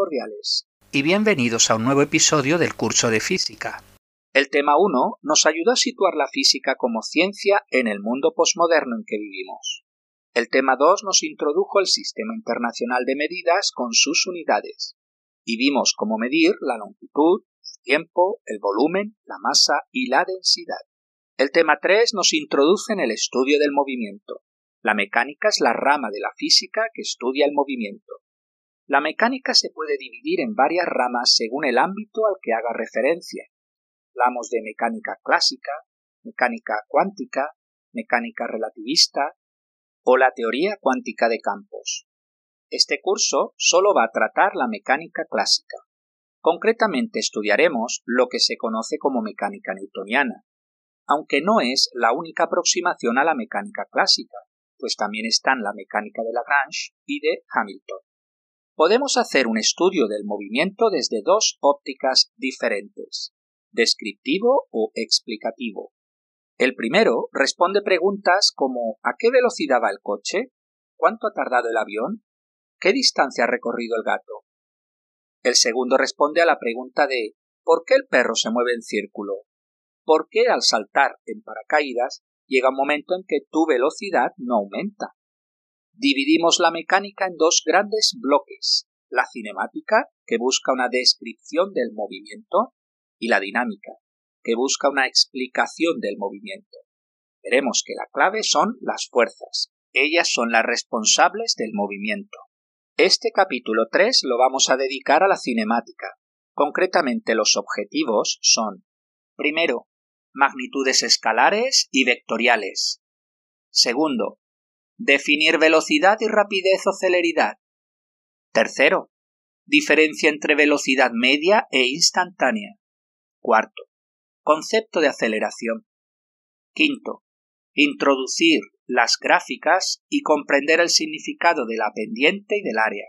Cordiales. Y bienvenidos a un nuevo episodio del curso de física. El tema 1 nos ayudó a situar la física como ciencia en el mundo posmoderno en que vivimos. El tema 2 nos introdujo el Sistema Internacional de Medidas con sus unidades, y vimos cómo medir la longitud, el tiempo, el volumen, la masa y la densidad. El tema 3 nos introduce en el estudio del movimiento. La mecánica es la rama de la física que estudia el movimiento. La mecánica se puede dividir en varias ramas según el ámbito al que haga referencia. Hablamos de mecánica clásica, mecánica cuántica, mecánica relativista, o la teoría cuántica de campos. Este curso solo va a tratar la mecánica clásica. Concretamente estudiaremos lo que se conoce como mecánica newtoniana, aunque no es la única aproximación a la mecánica clásica, pues también están la mecánica de Lagrange y de Hamilton. Podemos hacer un estudio del movimiento desde dos ópticas diferentes, descriptivo o explicativo. El primero responde preguntas como ¿a qué velocidad va el coche? ¿Cuánto ha tardado el avión? ¿Qué distancia ha recorrido el gato? El segundo responde a la pregunta de ¿por qué el perro se mueve en círculo? ¿Por qué al saltar en paracaídas llega un momento en que tu velocidad no aumenta? Dividimos la mecánica en dos grandes bloques, la cinemática, que busca una descripción del movimiento, y la dinámica, que busca una explicación del movimiento. Veremos que la clave son las fuerzas. Ellas son las responsables del movimiento. Este capítulo 3 lo vamos a dedicar a la cinemática. Concretamente los objetivos son primero, magnitudes escalares y vectoriales. Segundo, definir velocidad y rapidez o celeridad. Tercero, diferencia entre velocidad media e instantánea. Cuarto, Concepto de aceleración. Quinto. Introducir las gráficas y comprender el significado de la pendiente y del área.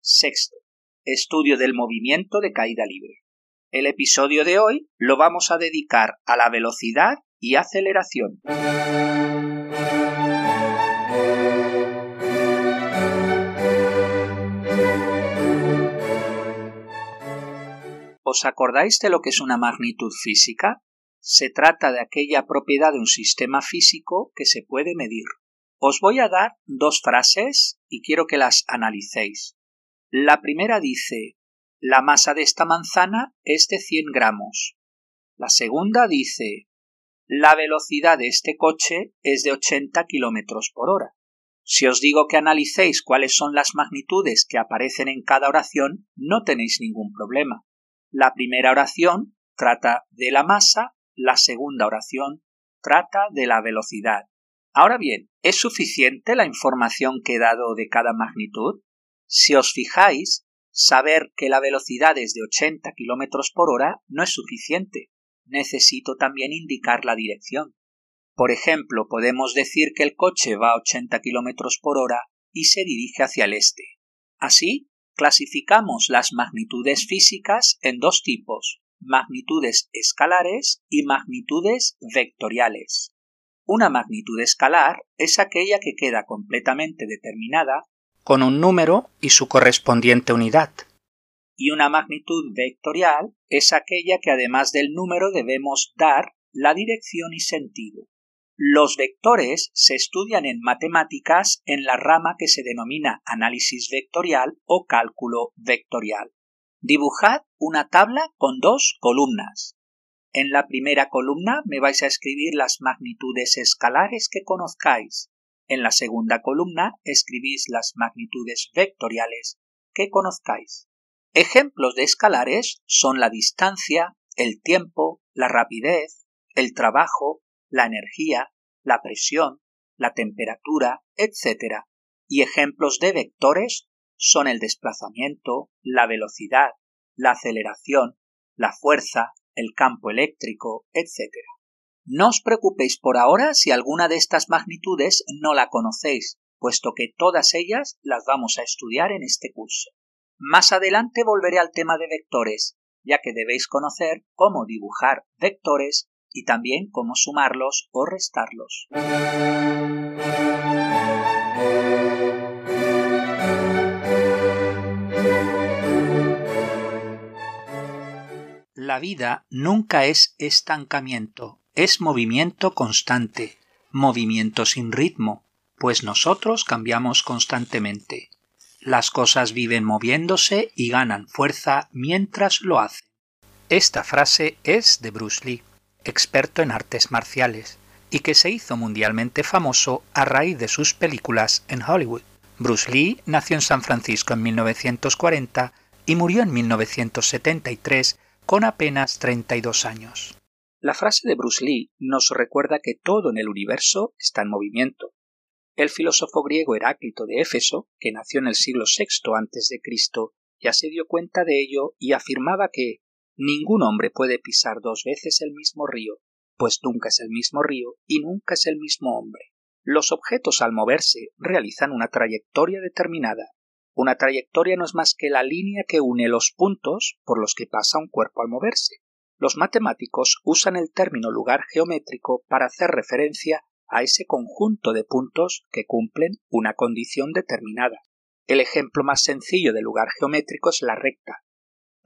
Sexto. Estudio del movimiento de caída libre. El episodio de hoy lo vamos a dedicar a la velocidad y aceleración. ¿Os acordáis de lo que es una magnitud física? Se trata de aquella propiedad de un sistema físico que se puede medir. Os voy a dar dos frases y quiero que las analicéis. La primera dice la masa de esta manzana es de 100 gramos. La segunda dice la velocidad de este coche es de 80 kilómetros por hora. Si os digo que analicéis cuáles son las magnitudes que aparecen en cada oración, no tenéis ningún problema. La primera oración trata de la masa, la segunda oración trata de la velocidad. Ahora bien, ¿es suficiente la información que he dado de cada magnitud? Si os fijáis, saber que la velocidad es de 80 km por hora no es suficiente. Necesito también indicar la dirección. Por ejemplo, podemos decir que el coche va a 80 km por hora y se dirige hacia el este. Así, Clasificamos las magnitudes físicas en dos tipos, magnitudes escalares y magnitudes vectoriales. Una magnitud escalar es aquella que queda completamente determinada con un número y su correspondiente unidad. Y una magnitud vectorial es aquella que además del número debemos dar la dirección y sentido. Los vectores se estudian en matemáticas en la rama que se denomina análisis vectorial o cálculo vectorial. Dibujad una tabla con dos columnas. En la primera columna me vais a escribir las magnitudes escalares que conozcáis. En la segunda columna escribís las magnitudes vectoriales que conozcáis. Ejemplos de escalares son la distancia, el tiempo, la rapidez, el trabajo, la energía, la presión, la temperatura, etc. Y ejemplos de vectores son el desplazamiento, la velocidad, la aceleración, la fuerza, el campo eléctrico, etc. No os preocupéis por ahora si alguna de estas magnitudes no la conocéis, puesto que todas ellas las vamos a estudiar en este curso. Más adelante volveré al tema de vectores, ya que debéis conocer cómo dibujar vectores y también cómo sumarlos o restarlos. La vida nunca es estancamiento, es movimiento constante, movimiento sin ritmo, pues nosotros cambiamos constantemente. Las cosas viven moviéndose y ganan fuerza mientras lo hacen. Esta frase es de Bruce Lee experto en artes marciales, y que se hizo mundialmente famoso a raíz de sus películas en Hollywood. Bruce Lee nació en San Francisco en 1940 y murió en 1973 con apenas 32 años. La frase de Bruce Lee nos recuerda que todo en el universo está en movimiento. El filósofo griego Heráclito de Éfeso, que nació en el siglo VI a.C., ya se dio cuenta de ello y afirmaba que ningún hombre puede pisar dos veces el mismo río, pues nunca es el mismo río y nunca es el mismo hombre. Los objetos al moverse realizan una trayectoria determinada. Una trayectoria no es más que la línea que une los puntos por los que pasa un cuerpo al moverse. Los matemáticos usan el término lugar geométrico para hacer referencia a ese conjunto de puntos que cumplen una condición determinada. El ejemplo más sencillo de lugar geométrico es la recta,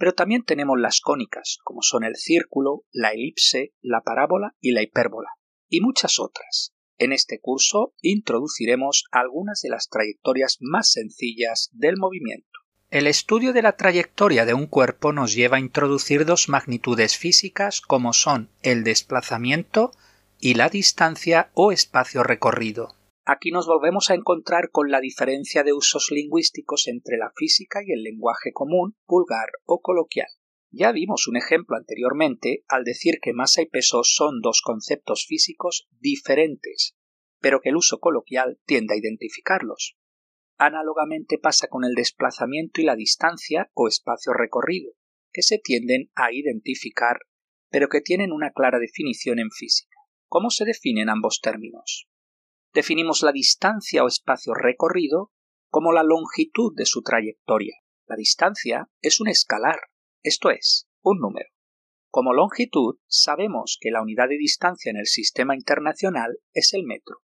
pero también tenemos las cónicas, como son el círculo, la elipse, la parábola y la hipérbola, y muchas otras. En este curso introduciremos algunas de las trayectorias más sencillas del movimiento. El estudio de la trayectoria de un cuerpo nos lleva a introducir dos magnitudes físicas como son el desplazamiento y la distancia o espacio recorrido. Aquí nos volvemos a encontrar con la diferencia de usos lingüísticos entre la física y el lenguaje común, vulgar o coloquial. Ya vimos un ejemplo anteriormente al decir que masa y peso son dos conceptos físicos diferentes, pero que el uso coloquial tiende a identificarlos. Análogamente pasa con el desplazamiento y la distancia o espacio recorrido, que se tienden a identificar, pero que tienen una clara definición en física. ¿Cómo se definen ambos términos? Definimos la distancia o espacio recorrido como la longitud de su trayectoria. La distancia es un escalar, esto es, un número. Como longitud, sabemos que la unidad de distancia en el sistema internacional es el metro,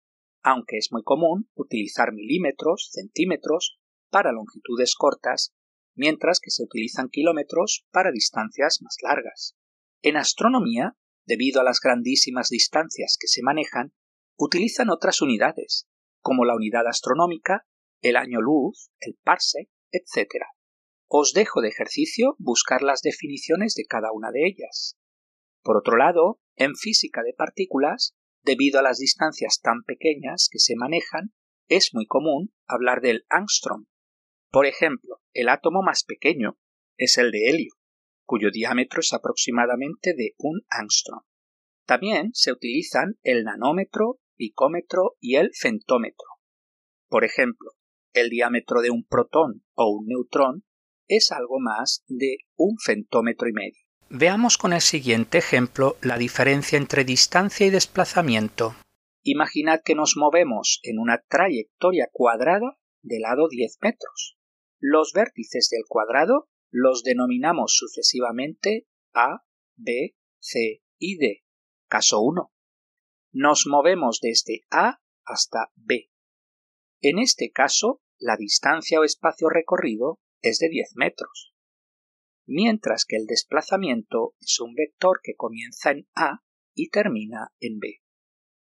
aunque es muy común utilizar milímetros, centímetros para longitudes cortas, mientras que se utilizan kilómetros para distancias más largas. En astronomía, debido a las grandísimas distancias que se manejan, utilizan otras unidades, como la unidad astronómica, el año luz, el parsec, etc. Os dejo de ejercicio buscar las definiciones de cada una de ellas. Por otro lado, en física de partículas, debido a las distancias tan pequeñas que se manejan, es muy común hablar del angstrom. Por ejemplo, el átomo más pequeño es el de helio, cuyo diámetro es aproximadamente de un angstrom. También se utilizan el nanómetro picómetro y el fentómetro. Por ejemplo, el diámetro de un protón o un neutrón es algo más de un fentómetro y medio. Veamos con el siguiente ejemplo la diferencia entre distancia y desplazamiento. Imaginad que nos movemos en una trayectoria cuadrada de lado 10 metros. Los vértices del cuadrado los denominamos sucesivamente A, B, C y D. Caso 1 nos movemos desde A hasta B. En este caso, la distancia o espacio recorrido es de 10 metros, mientras que el desplazamiento es un vector que comienza en A y termina en B.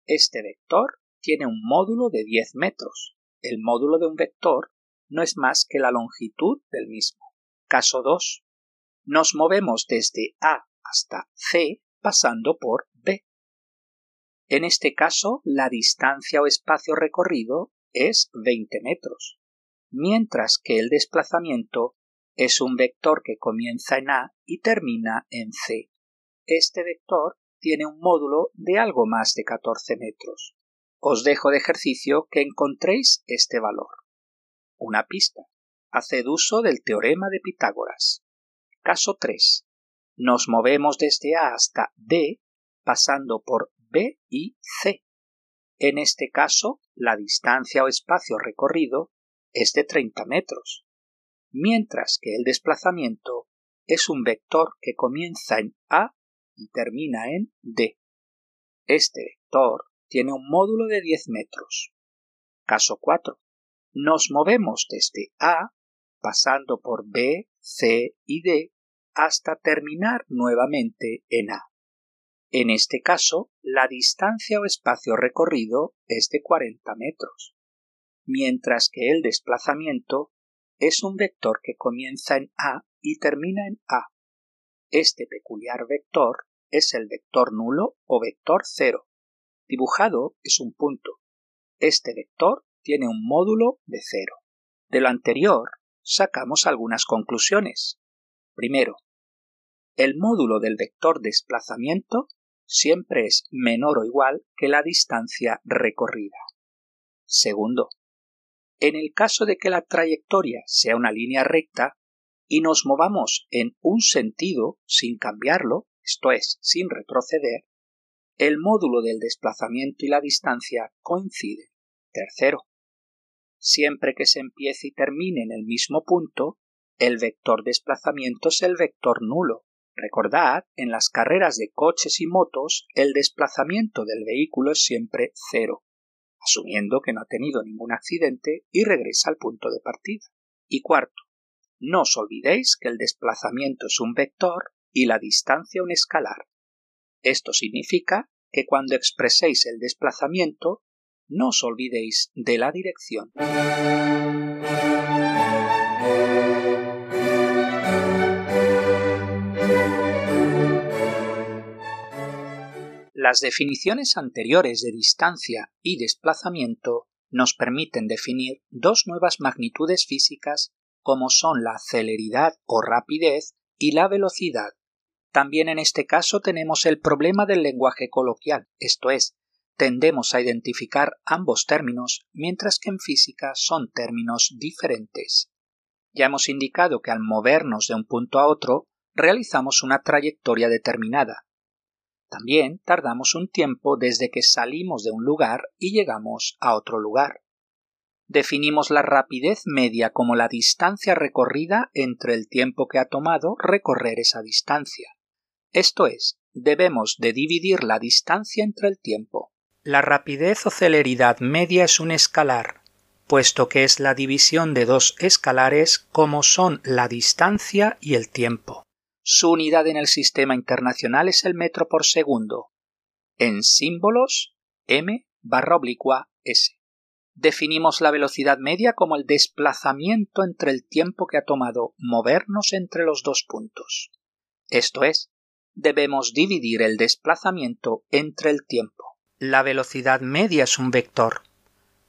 Este vector tiene un módulo de 10 metros. El módulo de un vector no es más que la longitud del mismo. Caso 2. Nos movemos desde A hasta C pasando por. En este caso, la distancia o espacio recorrido es 20 metros, mientras que el desplazamiento es un vector que comienza en A y termina en C. Este vector tiene un módulo de algo más de 14 metros. Os dejo de ejercicio que encontréis este valor. Una pista. Haced uso del teorema de Pitágoras. Caso 3. Nos movemos desde A hasta D pasando por B y C. En este caso, la distancia o espacio recorrido es de 30 metros, mientras que el desplazamiento es un vector que comienza en A y termina en D. Este vector tiene un módulo de 10 metros. Caso 4. Nos movemos desde A, pasando por B, C y D, hasta terminar nuevamente en A. En este caso, la distancia o espacio recorrido es de 40 metros, mientras que el desplazamiento es un vector que comienza en A y termina en A. Este peculiar vector es el vector nulo o vector cero. Dibujado es un punto. Este vector tiene un módulo de cero. De lo anterior, sacamos algunas conclusiones. Primero, el módulo del vector desplazamiento siempre es menor o igual que la distancia recorrida. Segundo, en el caso de que la trayectoria sea una línea recta y nos movamos en un sentido sin cambiarlo, esto es, sin retroceder, el módulo del desplazamiento y la distancia coinciden. Tercero, siempre que se empiece y termine en el mismo punto, el vector desplazamiento es el vector nulo. Recordad, en las carreras de coches y motos, el desplazamiento del vehículo es siempre cero, asumiendo que no ha tenido ningún accidente y regresa al punto de partida. Y cuarto, no os olvidéis que el desplazamiento es un vector y la distancia un escalar. Esto significa que cuando expreséis el desplazamiento no os olvidéis de la dirección. Las definiciones anteriores de distancia y desplazamiento nos permiten definir dos nuevas magnitudes físicas como son la celeridad o rapidez y la velocidad. También en este caso tenemos el problema del lenguaje coloquial, esto es, tendemos a identificar ambos términos, mientras que en física son términos diferentes. Ya hemos indicado que al movernos de un punto a otro, realizamos una trayectoria determinada. También tardamos un tiempo desde que salimos de un lugar y llegamos a otro lugar. Definimos la rapidez media como la distancia recorrida entre el tiempo que ha tomado recorrer esa distancia. Esto es, debemos de dividir la distancia entre el tiempo. La rapidez o celeridad media es un escalar, puesto que es la división de dos escalares como son la distancia y el tiempo. Su unidad en el sistema internacional es el metro por segundo. En símbolos, m barra oblicua s. Definimos la velocidad media como el desplazamiento entre el tiempo que ha tomado movernos entre los dos puntos. Esto es, debemos dividir el desplazamiento entre el tiempo. La velocidad media es un vector,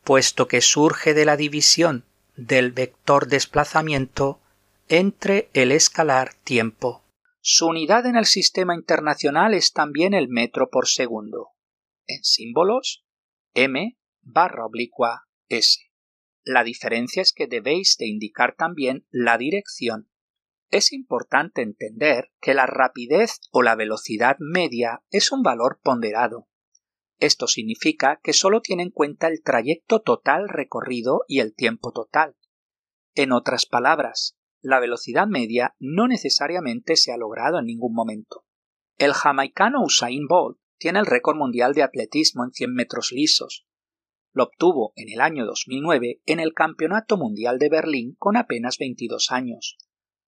puesto que surge de la división del vector desplazamiento entre el escalar tiempo. Su unidad en el sistema internacional es también el metro por segundo. En símbolos, m barra oblicua s. La diferencia es que debéis de indicar también la dirección. Es importante entender que la rapidez o la velocidad media es un valor ponderado, esto significa que solo tiene en cuenta el trayecto total recorrido y el tiempo total. En otras palabras, la velocidad media no necesariamente se ha logrado en ningún momento. El jamaicano Usain Bolt tiene el récord mundial de atletismo en 100 metros lisos. Lo obtuvo en el año 2009 en el Campeonato Mundial de Berlín con apenas 22 años.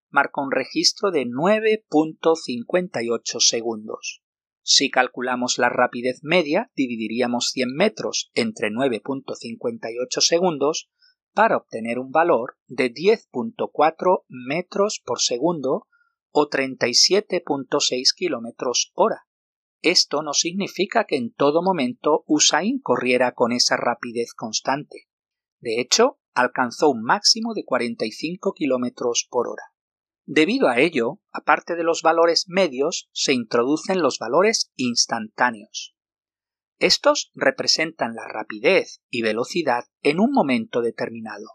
Marcó un registro de 9.58 segundos. Si calculamos la rapidez media, dividiríamos 100 metros entre 9.58 segundos para obtener un valor de 10.4 metros por segundo o 37.6 kilómetros hora. Esto no significa que en todo momento Usain corriera con esa rapidez constante. De hecho, alcanzó un máximo de 45 kilómetros por hora. Debido a ello, aparte de los valores medios, se introducen los valores instantáneos. Estos representan la rapidez y velocidad en un momento determinado.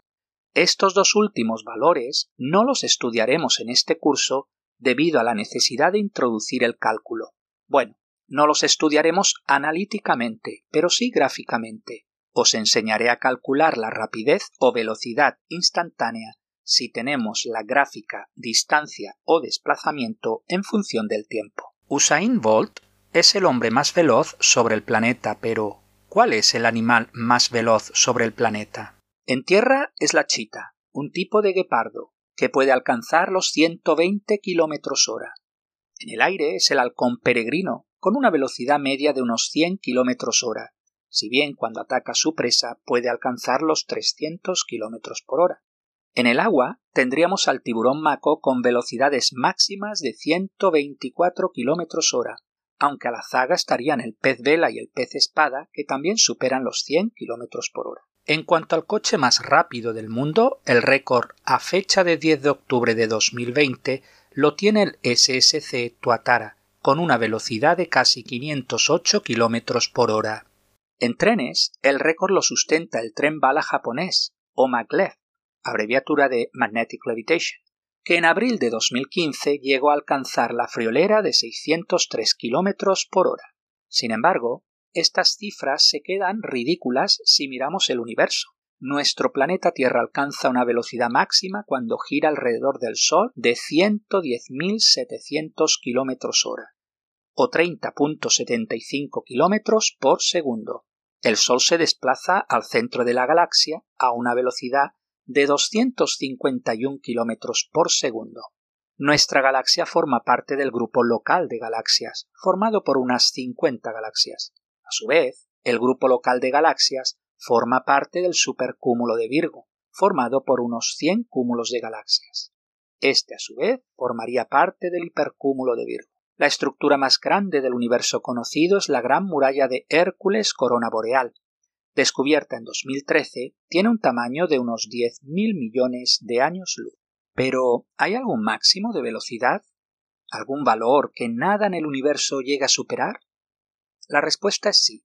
Estos dos últimos valores no los estudiaremos en este curso debido a la necesidad de introducir el cálculo. Bueno, no los estudiaremos analíticamente, pero sí gráficamente. Os enseñaré a calcular la rapidez o velocidad instantánea si tenemos la gráfica distancia o desplazamiento en función del tiempo. Usain Bolt es el hombre más veloz sobre el planeta, pero ¿cuál es el animal más veloz sobre el planeta? En tierra es la chita, un tipo de guepardo. que puede alcanzar los 120 kilómetros hora. En el aire es el halcón peregrino, con una velocidad media de unos 100 kilómetros hora, si bien cuando ataca su presa puede alcanzar los 300 kilómetros por hora. En el agua tendríamos al tiburón maco con velocidades máximas de 124 kilómetros hora, aunque a la zaga estarían el pez vela y el pez espada, que también superan los 100 kilómetros por hora. En cuanto al coche más rápido del mundo, el récord a fecha de 10 de octubre de 2020 lo tiene el SSC Tuatara, con una velocidad de casi 508 kilómetros por hora. En trenes, el récord lo sustenta el tren bala japonés, o maglev, abreviatura de Magnetic Levitation, que en abril de 2015 llegó a alcanzar la friolera de 603 kilómetros por hora. Sin embargo, estas cifras se quedan ridículas si miramos el universo. Nuestro planeta Tierra alcanza una velocidad máxima cuando gira alrededor del Sol de 110.700 kilómetros hora, o 30.75 kilómetros por segundo. El Sol se desplaza al centro de la galaxia a una velocidad de 251 kilómetros por segundo. Nuestra galaxia forma parte del grupo local de galaxias, formado por unas 50 galaxias. A su vez, el grupo local de galaxias forma parte del supercúmulo de Virgo, formado por unos 100 cúmulos de galaxias. Este, a su vez, formaría parte del hipercúmulo de Virgo. La estructura más grande del universo conocido es la Gran Muralla de Hércules Corona Boreal, descubierta en 2013, tiene un tamaño de unos 10.000 millones de años luz. Pero, ¿hay algún máximo de velocidad? ¿Algún valor que nada en el universo llega a superar? La respuesta es sí.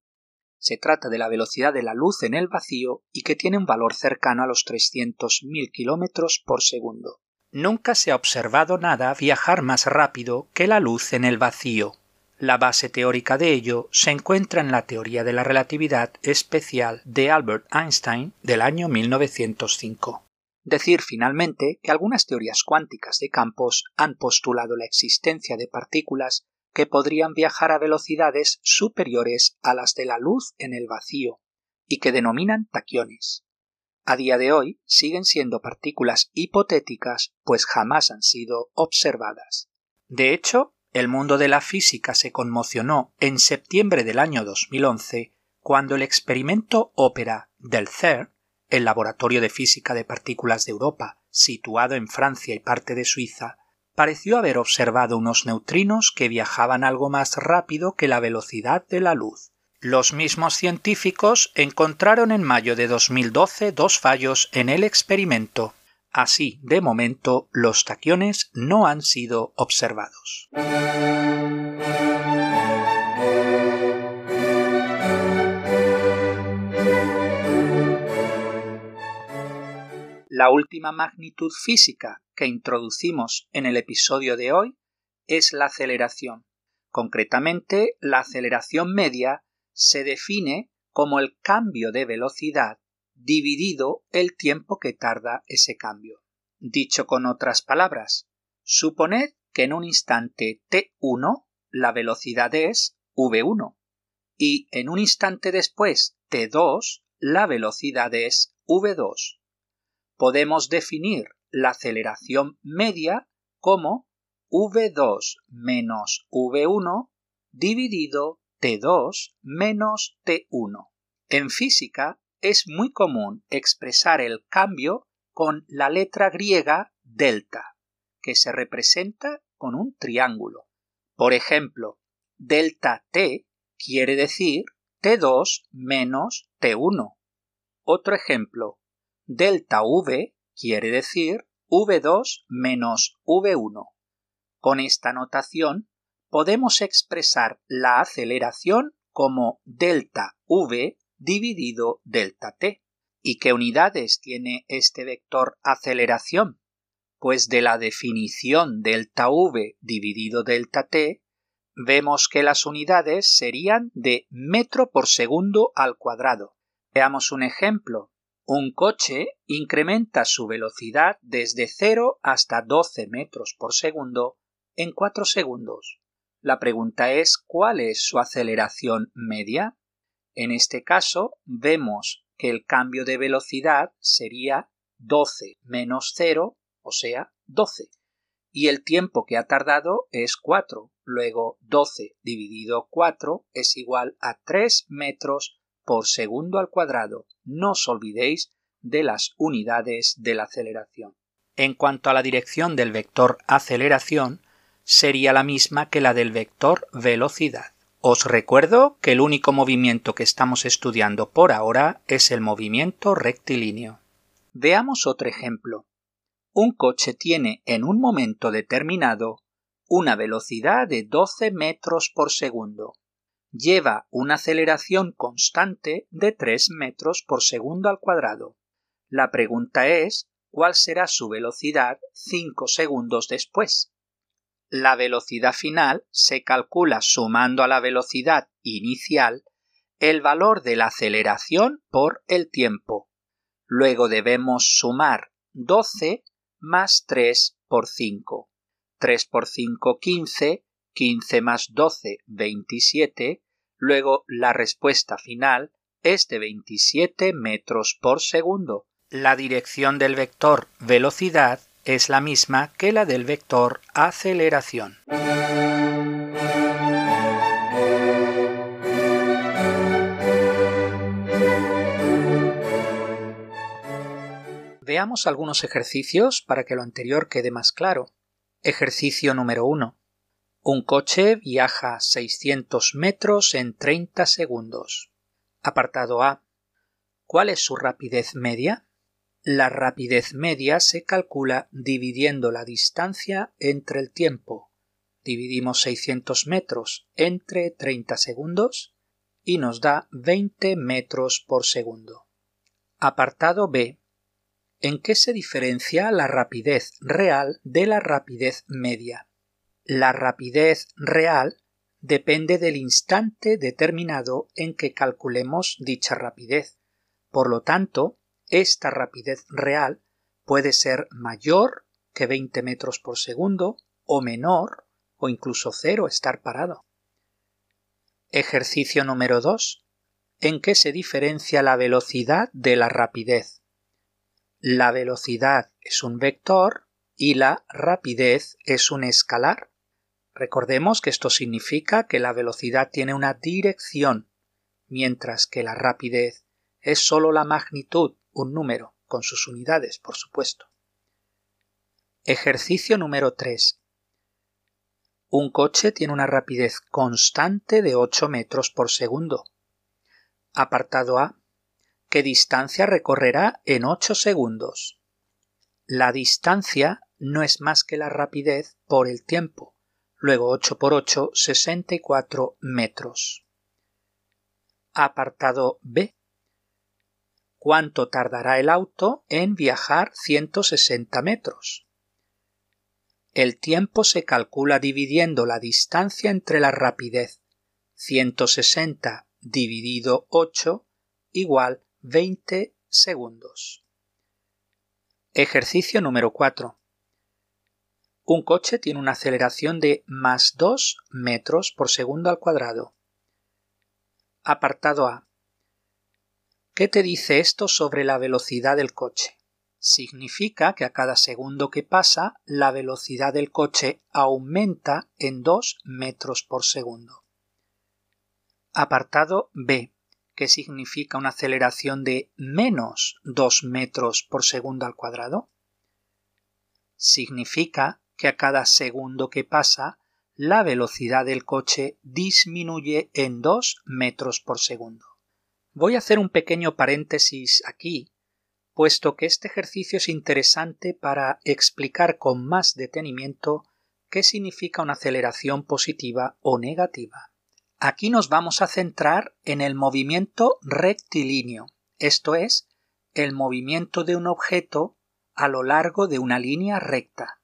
Se trata de la velocidad de la luz en el vacío y que tiene un valor cercano a los 300.000 kilómetros por segundo. Nunca se ha observado nada viajar más rápido que la luz en el vacío. La base teórica de ello se encuentra en la teoría de la relatividad especial de Albert Einstein del año 1905. Decir finalmente que algunas teorías cuánticas de campos han postulado la existencia de partículas que podrían viajar a velocidades superiores a las de la luz en el vacío y que denominan taquiones. A día de hoy siguen siendo partículas hipotéticas pues jamás han sido observadas. De hecho, el mundo de la física se conmocionó en septiembre del año 2011 cuando el experimento Ópera del CERN, el Laboratorio de Física de Partículas de Europa, situado en Francia y parte de Suiza, pareció haber observado unos neutrinos que viajaban algo más rápido que la velocidad de la luz. Los mismos científicos encontraron en mayo de 2012 dos fallos en el experimento. Así, de momento, los taquiones no han sido observados. La última magnitud física que introducimos en el episodio de hoy es la aceleración. Concretamente, la aceleración media se define como el cambio de velocidad dividido el tiempo que tarda ese cambio. Dicho con otras palabras, suponed que en un instante t1 la velocidad es v1 y en un instante después t2 la velocidad es v2. Podemos definir la aceleración media como v2 menos v1 dividido t2 menos t1. En física es muy común expresar el cambio con la letra griega delta, que se representa con un triángulo. Por ejemplo, delta t quiere decir t2 menos t1. Otro ejemplo, delta v quiere decir v2 menos v1. Con esta notación podemos expresar la aceleración como delta v dividido delta t. ¿Y qué unidades tiene este vector aceleración? Pues de la definición delta v dividido delta t, vemos que las unidades serían de metro por segundo al cuadrado. Veamos un ejemplo. Un coche incrementa su velocidad desde 0 hasta 12 metros por segundo en 4 segundos. La pregunta es ¿cuál es su aceleración media? En este caso vemos que el cambio de velocidad sería 12 menos 0, o sea, 12. Y el tiempo que ha tardado es 4. Luego 12 dividido 4 es igual a 3 metros por segundo al cuadrado. No os olvidéis de las unidades de la aceleración. En cuanto a la dirección del vector aceleración, sería la misma que la del vector velocidad. Os recuerdo que el único movimiento que estamos estudiando por ahora es el movimiento rectilíneo. Veamos otro ejemplo. Un coche tiene en un momento determinado una velocidad de 12 metros por segundo. Lleva una aceleración constante de 3 metros por segundo al cuadrado. La pregunta es cuál será su velocidad 5 segundos después. La velocidad final se calcula sumando a la velocidad inicial el valor de la aceleración por el tiempo. Luego debemos sumar 12 más 3 por 5. 3 por 5, 15, 15 más 12, 27. Luego la respuesta final es de 27 metros por segundo. La dirección del vector velocidad es la misma que la del vector aceleración. Veamos algunos ejercicios para que lo anterior quede más claro. Ejercicio número 1. Un coche viaja 600 metros en 30 segundos. Apartado A. ¿Cuál es su rapidez media? La rapidez media se calcula dividiendo la distancia entre el tiempo. Dividimos 600 metros entre 30 segundos y nos da 20 metros por segundo. Apartado B. ¿En qué se diferencia la rapidez real de la rapidez media? La rapidez real depende del instante determinado en que calculemos dicha rapidez. Por lo tanto, esta rapidez real puede ser mayor que 20 metros por segundo o menor o incluso cero estar parado. Ejercicio número 2. ¿En qué se diferencia la velocidad de la rapidez? La velocidad es un vector y la rapidez es un escalar. Recordemos que esto significa que la velocidad tiene una dirección, mientras que la rapidez es sólo la magnitud un número, con sus unidades, por supuesto. Ejercicio número 3. Un coche tiene una rapidez constante de 8 metros por segundo. Apartado A. ¿Qué distancia recorrerá en 8 segundos? La distancia no es más que la rapidez por el tiempo. Luego 8 por 8, 64 metros. Apartado B cuánto tardará el auto en viajar 160 metros. El tiempo se calcula dividiendo la distancia entre la rapidez 160 dividido 8 igual 20 segundos. Ejercicio número 4. Un coche tiene una aceleración de más 2 metros por segundo al cuadrado. Apartado A. ¿Qué te dice esto sobre la velocidad del coche? Significa que a cada segundo que pasa la velocidad del coche aumenta en 2 metros por segundo. Apartado B, ¿Qué significa una aceleración de menos 2 metros por segundo al cuadrado. Significa que a cada segundo que pasa la velocidad del coche disminuye en 2 metros por segundo. Voy a hacer un pequeño paréntesis aquí, puesto que este ejercicio es interesante para explicar con más detenimiento qué significa una aceleración positiva o negativa. Aquí nos vamos a centrar en el movimiento rectilíneo, esto es, el movimiento de un objeto a lo largo de una línea recta.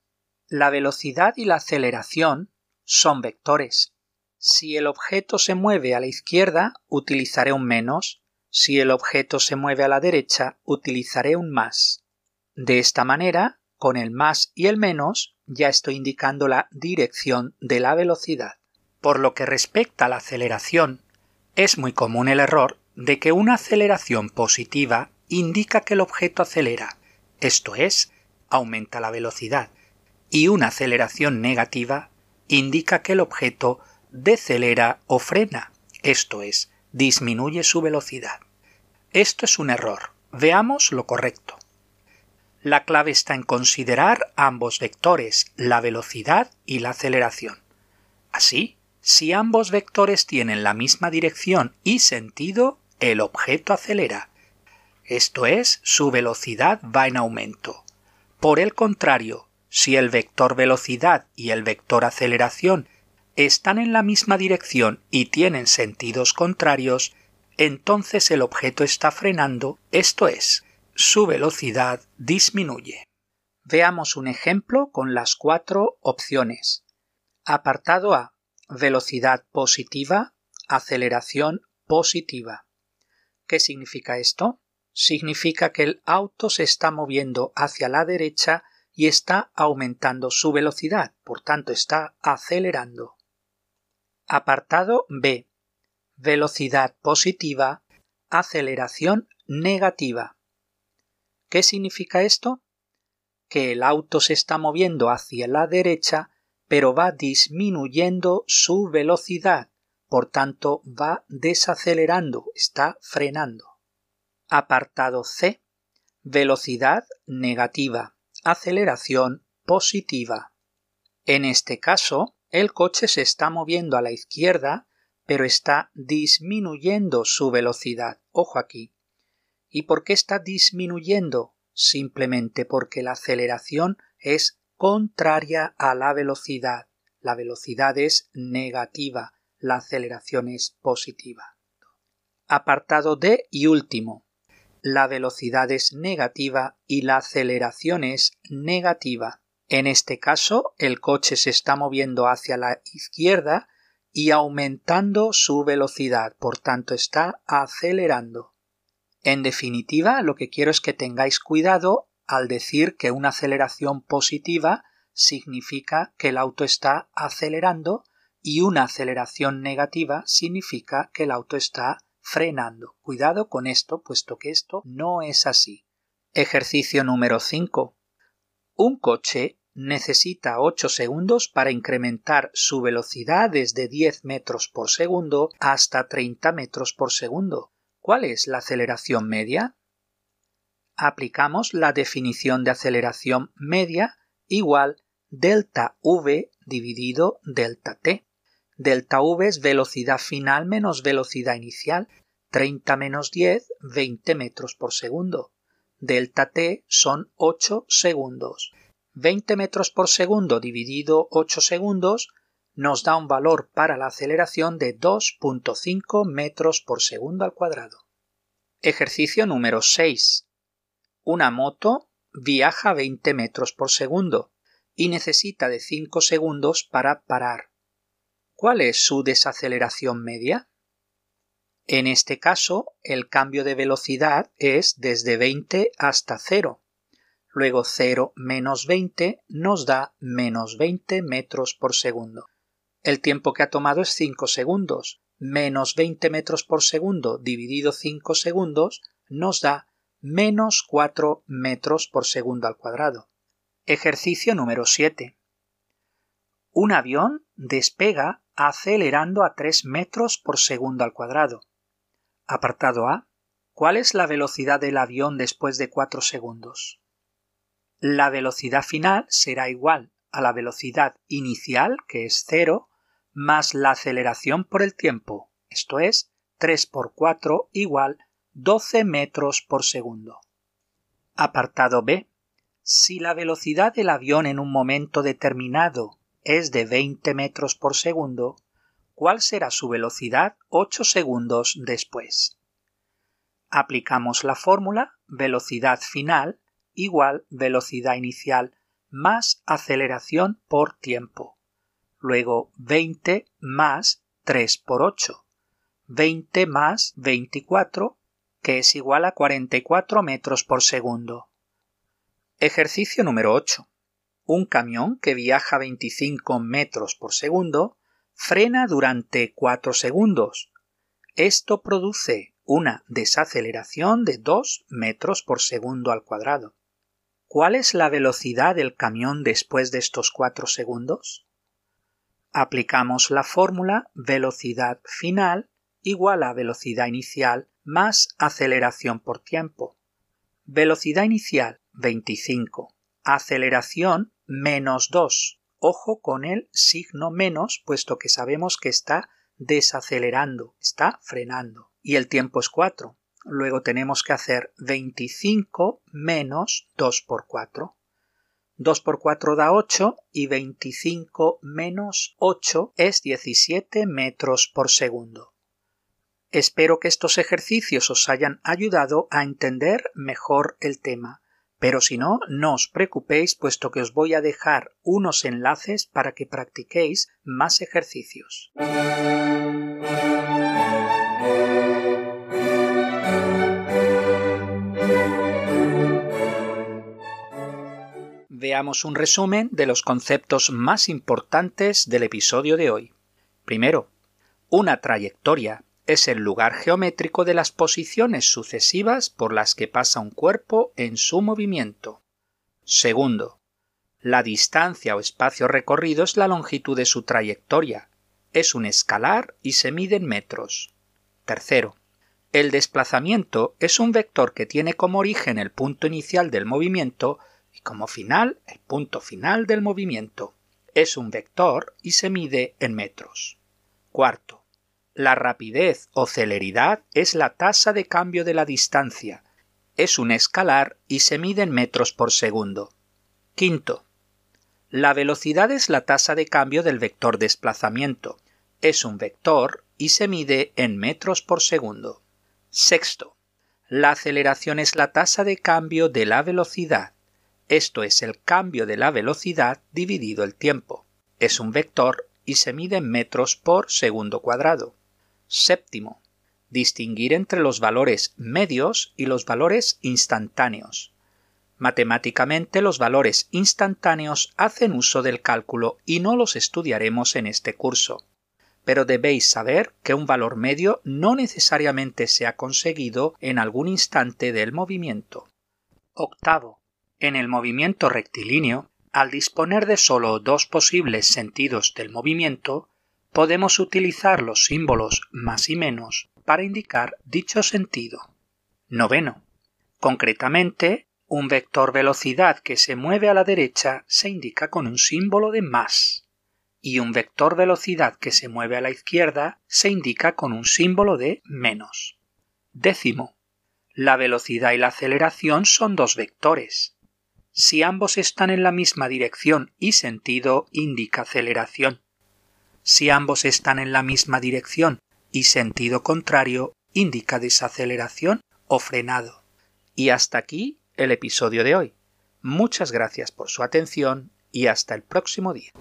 La velocidad y la aceleración son vectores. Si el objeto se mueve a la izquierda, utilizaré un menos, si el objeto se mueve a la derecha, utilizaré un más. De esta manera, con el más y el menos, ya estoy indicando la dirección de la velocidad. Por lo que respecta a la aceleración, es muy común el error de que una aceleración positiva indica que el objeto acelera, esto es, aumenta la velocidad, y una aceleración negativa indica que el objeto decelera o frena, esto es, disminuye su velocidad. Esto es un error. Veamos lo correcto. La clave está en considerar ambos vectores, la velocidad y la aceleración. Así, si ambos vectores tienen la misma dirección y sentido, el objeto acelera. Esto es, su velocidad va en aumento. Por el contrario, si el vector velocidad y el vector aceleración están en la misma dirección y tienen sentidos contrarios, entonces el objeto está frenando, esto es, su velocidad disminuye. Veamos un ejemplo con las cuatro opciones. Apartado A. Velocidad positiva, aceleración positiva. ¿Qué significa esto? Significa que el auto se está moviendo hacia la derecha y está aumentando su velocidad, por tanto está acelerando. Apartado B. Velocidad positiva, aceleración negativa. ¿Qué significa esto? Que el auto se está moviendo hacia la derecha, pero va disminuyendo su velocidad, por tanto va desacelerando, está frenando. Apartado C. Velocidad negativa, aceleración positiva. En este caso, el coche se está moviendo a la izquierda, pero está disminuyendo su velocidad. Ojo aquí. ¿Y por qué está disminuyendo? Simplemente porque la aceleración es contraria a la velocidad. La velocidad es negativa, la aceleración es positiva. Apartado D y último. La velocidad es negativa y la aceleración es negativa. En este caso, el coche se está moviendo hacia la izquierda y aumentando su velocidad, por tanto está acelerando. En definitiva, lo que quiero es que tengáis cuidado al decir que una aceleración positiva significa que el auto está acelerando y una aceleración negativa significa que el auto está frenando. Cuidado con esto, puesto que esto no es así. Ejercicio número 5. Un coche necesita 8 segundos para incrementar su velocidad desde 10 metros por segundo hasta 30 metros por segundo. ¿Cuál es la aceleración media? Aplicamos la definición de aceleración media igual delta v dividido delta t. Delta v es velocidad final menos velocidad inicial. 30 menos 10, 20 metros por segundo. Delta t son 8 segundos. 20 metros por segundo dividido 8 segundos nos da un valor para la aceleración de 2.5 metros por segundo al cuadrado. Ejercicio número 6. Una moto viaja 20 metros por segundo y necesita de 5 segundos para parar. ¿Cuál es su desaceleración media? En este caso, el cambio de velocidad es desde 20 hasta 0. Luego 0 menos 20 nos da menos 20 metros por segundo. El tiempo que ha tomado es 5 segundos. Menos 20 metros por segundo dividido 5 segundos nos da menos 4 metros por segundo al cuadrado. Ejercicio número 7. Un avión despega acelerando a 3 metros por segundo al cuadrado. Apartado A. ¿Cuál es la velocidad del avión después de 4 segundos? La velocidad final será igual a la velocidad inicial, que es 0, más la aceleración por el tiempo, esto es 3 por 4 igual 12 metros por segundo. Apartado B. Si la velocidad del avión en un momento determinado es de 20 metros por segundo, ¿cuál será su velocidad 8 segundos después? Aplicamos la fórmula velocidad final igual velocidad inicial más aceleración por tiempo luego 20 más 3 por 8, 20 más 24, que es igual a 44 metros por segundo. Ejercicio número 8. Un camión que viaja 25 metros por segundo frena durante 4 segundos. Esto produce una desaceleración de 2 metros por segundo al cuadrado. ¿Cuál es la velocidad del camión después de estos cuatro segundos? Aplicamos la fórmula velocidad final igual a velocidad inicial más aceleración por tiempo. Velocidad inicial 25. Aceleración menos 2. Ojo con el signo menos, puesto que sabemos que está desacelerando, está frenando. Y el tiempo es 4. Luego tenemos que hacer 25 menos 2 por 4. 2 por 4 da 8 y 25 menos 8 es 17 metros por segundo. Espero que estos ejercicios os hayan ayudado a entender mejor el tema, pero si no, no os preocupéis puesto que os voy a dejar unos enlaces para que practiquéis más ejercicios. Veamos un resumen de los conceptos más importantes del episodio de hoy. Primero, una trayectoria es el lugar geométrico de las posiciones sucesivas por las que pasa un cuerpo en su movimiento. Segundo, la distancia o espacio recorrido es la longitud de su trayectoria. Es un escalar y se mide en metros. Tercero, el desplazamiento es un vector que tiene como origen el punto inicial del movimiento y como final el punto final del movimiento. Es un vector y se mide en metros. Cuarto, la rapidez o celeridad es la tasa de cambio de la distancia. Es un escalar y se mide en metros por segundo. Quinto. La velocidad es la tasa de cambio del vector desplazamiento. Es un vector y se mide en metros por segundo. Sexto. La aceleración es la tasa de cambio de la velocidad. Esto es el cambio de la velocidad dividido el tiempo. Es un vector y se mide en metros por segundo cuadrado. Séptimo, distinguir entre los valores medios y los valores instantáneos. Matemáticamente los valores instantáneos hacen uso del cálculo y no los estudiaremos en este curso. Pero debéis saber que un valor medio no necesariamente se ha conseguido en algún instante del movimiento. Octavo. En el movimiento rectilíneo, al disponer de solo dos posibles sentidos del movimiento, podemos utilizar los símbolos más y menos para indicar dicho sentido. Noveno. Concretamente, un vector velocidad que se mueve a la derecha se indica con un símbolo de más y un vector velocidad que se mueve a la izquierda se indica con un símbolo de menos. Décimo. La velocidad y la aceleración son dos vectores. Si ambos están en la misma dirección y sentido, indica aceleración. Si ambos están en la misma dirección y sentido contrario, indica desaceleración o frenado. Y hasta aquí el episodio de hoy. Muchas gracias por su atención y hasta el próximo día.